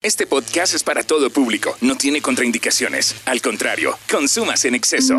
Este podcast es para todo público, no tiene contraindicaciones. Al contrario, consumas en exceso.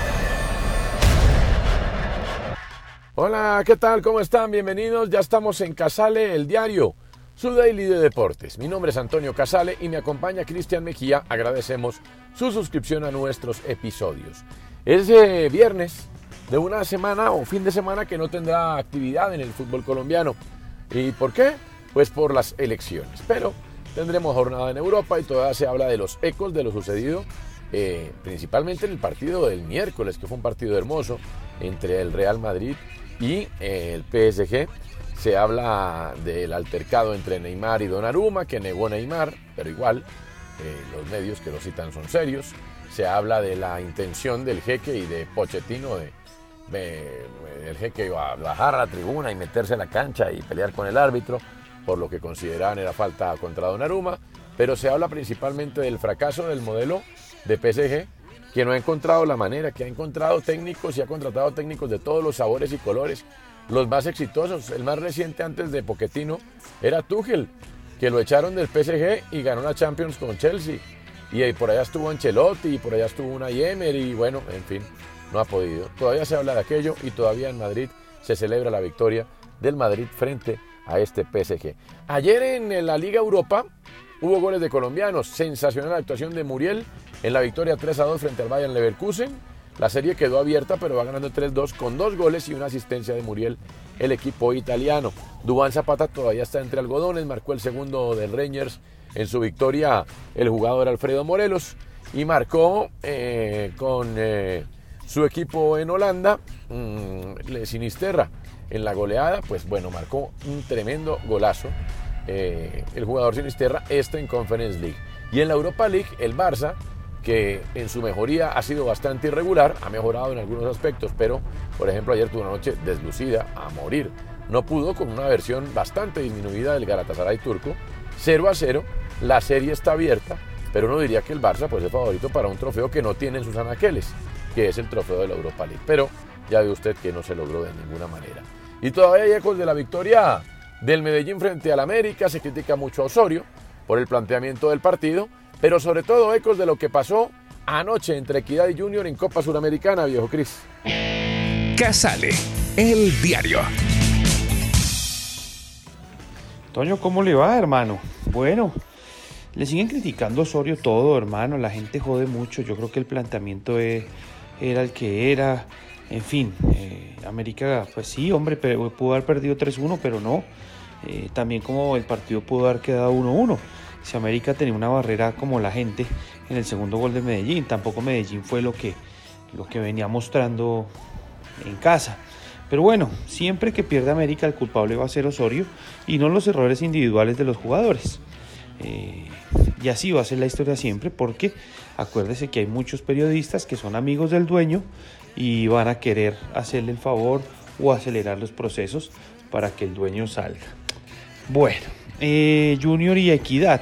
Hola, ¿qué tal? ¿Cómo están? Bienvenidos. Ya estamos en Casale, el diario, su daily de deportes. Mi nombre es Antonio Casale y me acompaña Cristian Mejía. Agradecemos su suscripción a nuestros episodios. Es eh, viernes de una semana o fin de semana que no tendrá actividad en el fútbol colombiano. ¿Y por qué? Pues por las elecciones. Pero tendremos jornada en Europa y todavía se habla de los ecos de lo sucedido, eh, principalmente en el partido del miércoles, que fue un partido hermoso entre el Real Madrid y eh, el PSG. Se habla del altercado entre Neymar y Donnarumma, que negó Neymar, pero igual eh, los medios que lo citan son serios. Se habla de la intención del jeque y de Pochettino de, de- el jeque iba a bajar a la tribuna y meterse en la cancha y pelear con el árbitro, por lo que consideraban era falta contra Donnarumma. Pero se habla principalmente del fracaso del modelo de PSG, que no ha encontrado la manera, que ha encontrado técnicos y ha contratado técnicos de todos los sabores y colores. Los más exitosos, el más reciente antes de Pochettino, era Tuchel, que lo echaron del PSG y ganó la Champions con Chelsea. Y por allá estuvo Ancelotti, y por allá estuvo una Emery, y bueno, en fin, no ha podido. Todavía se habla de aquello y todavía en Madrid se celebra la victoria del Madrid frente a este PSG. Ayer en la Liga Europa hubo goles de colombianos, sensacional actuación de Muriel en la victoria 3 a 2 frente al Bayern Leverkusen. La serie quedó abierta, pero va ganando 3-2 con dos goles y una asistencia de Muriel, el equipo italiano. Dubán Zapata todavía está entre algodones, marcó el segundo del Rangers en su victoria el jugador Alfredo Morelos y marcó eh, con eh, su equipo en Holanda, mm, Le Sinisterra, en la goleada, pues bueno, marcó un tremendo golazo eh, el jugador Sinisterra, esto en Conference League. Y en la Europa League, el Barça, que en su mejoría ha sido bastante irregular, ha mejorado en algunos aspectos, pero por ejemplo ayer tuvo una noche deslucida a morir. No pudo con una versión bastante disminuida del Galatasaray turco, 0 a 0, la serie está abierta, pero uno diría que el Barça pues, es favorito para un trofeo que no tiene en sus anaqueles, que es el trofeo de la Europa League. Pero ya ve usted que no se logró de ninguna manera. Y todavía hay ecos de la victoria del Medellín frente al América, se critica mucho a Osorio por el planteamiento del partido, pero sobre todo ecos de lo que pasó anoche entre Equidad y Junior en Copa Suramericana, viejo Cris. Casale, el diario. Toño, ¿cómo le va, hermano? Bueno, le siguen criticando a Osorio todo, hermano. La gente jode mucho. Yo creo que el planteamiento e- era el que era. En fin, eh, América, pues sí, hombre, pudo haber perdido 3-1, pero no. Eh, también como el partido pudo haber quedado 1-1. Si América tenía una barrera como la gente en el segundo gol de Medellín, tampoco Medellín fue lo que, lo que venía mostrando en casa. Pero bueno, siempre que pierde América el culpable va a ser Osorio y no los errores individuales de los jugadores. Eh, y así va a ser la historia siempre porque acuérdese que hay muchos periodistas que son amigos del dueño y van a querer hacerle el favor o acelerar los procesos para que el dueño salga. Bueno, eh, Junior y Equidad.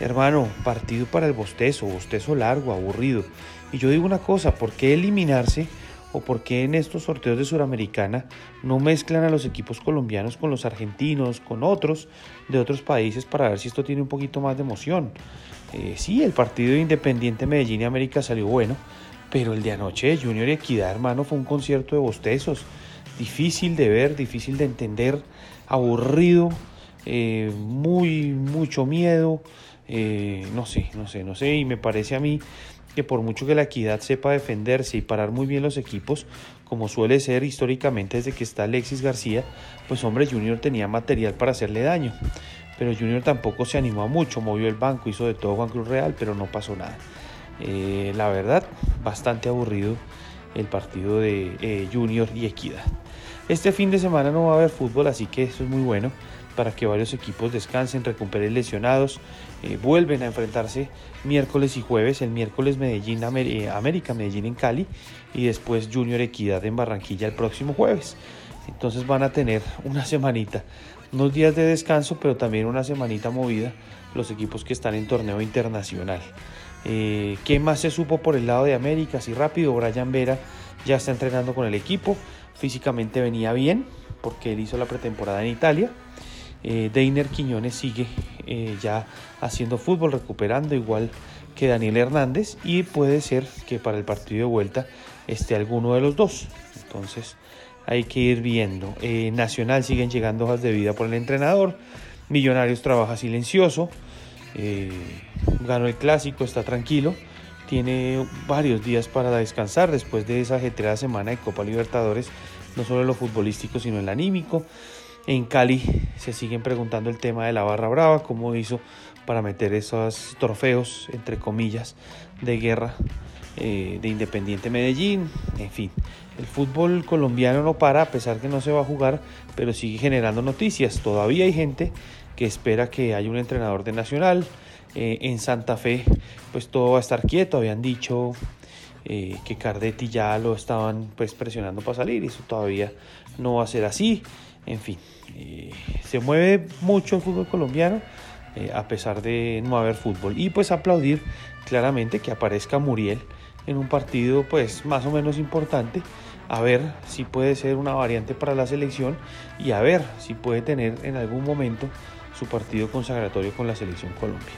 Hermano, partido para el bostezo, bostezo largo, aburrido. Y yo digo una cosa, ¿por qué eliminarse o por qué en estos sorteos de Suramericana no mezclan a los equipos colombianos con los argentinos, con otros de otros países para ver si esto tiene un poquito más de emoción? Eh, sí, el partido de Independiente Medellín y América salió bueno, pero el de anoche de Junior y Equidad, hermano, fue un concierto de bostezos. Difícil de ver, difícil de entender, aburrido, eh, muy, mucho miedo. eh, no sé, no sé, no sé. Y me parece a mí que por mucho que la equidad sepa defenderse y parar muy bien los equipos, como suele ser históricamente desde que está Alexis García, pues hombre, Junior tenía material para hacerle daño. Pero Junior tampoco se animó mucho, movió el banco, hizo de todo Juan Cruz Real, pero no pasó nada. Eh, la verdad, bastante aburrido el partido de eh, Junior y Equidad. Este fin de semana no va a haber fútbol, así que eso es muy bueno. para que varios equipos descansen, recuperen lesionados, eh, vuelven a enfrentarse miércoles y jueves, el miércoles Medellín, eh, América, Medellín en Cali y después Junior Equidad en Barranquilla el próximo jueves. Entonces van a tener una semanita, unos días de descanso, pero también una semanita movida los equipos que están en torneo internacional. Eh, ¿Qué más se supo por el lado de América? Así rápido, Brian Vera ya está entrenando con el equipo, físicamente venía bien porque él hizo la pretemporada en Italia. Eh, Deiner Quiñones sigue eh, ya haciendo fútbol, recuperando igual que Daniel Hernández y puede ser que para el partido de vuelta esté alguno de los dos. Entonces hay que ir viendo. Eh, Nacional siguen llegando hojas de vida por el entrenador. Millonarios trabaja silencioso. Ganó el clásico, está tranquilo. Tiene varios días para descansar después de esa ajetreada semana de Copa Libertadores, no solo en lo futbolístico, sino en el anímico. En Cali se siguen preguntando el tema de la barra brava, cómo hizo para meter esos trofeos, entre comillas, de guerra eh, de Independiente Medellín. En fin, el fútbol colombiano no para, a pesar que no se va a jugar, pero sigue generando noticias. Todavía hay gente que espera que haya un entrenador de Nacional. Eh, en Santa Fe, pues todo va a estar quieto. Habían dicho eh, que Cardetti ya lo estaban pues presionando para salir y eso todavía no va a ser así. En fin, eh, se mueve mucho el fútbol colombiano a pesar de no haber fútbol. Y pues aplaudir claramente que aparezca Muriel en un partido pues más o menos importante. A ver si puede ser una variante para la selección y a ver si puede tener en algún momento su partido consagratorio con la selección Colombia.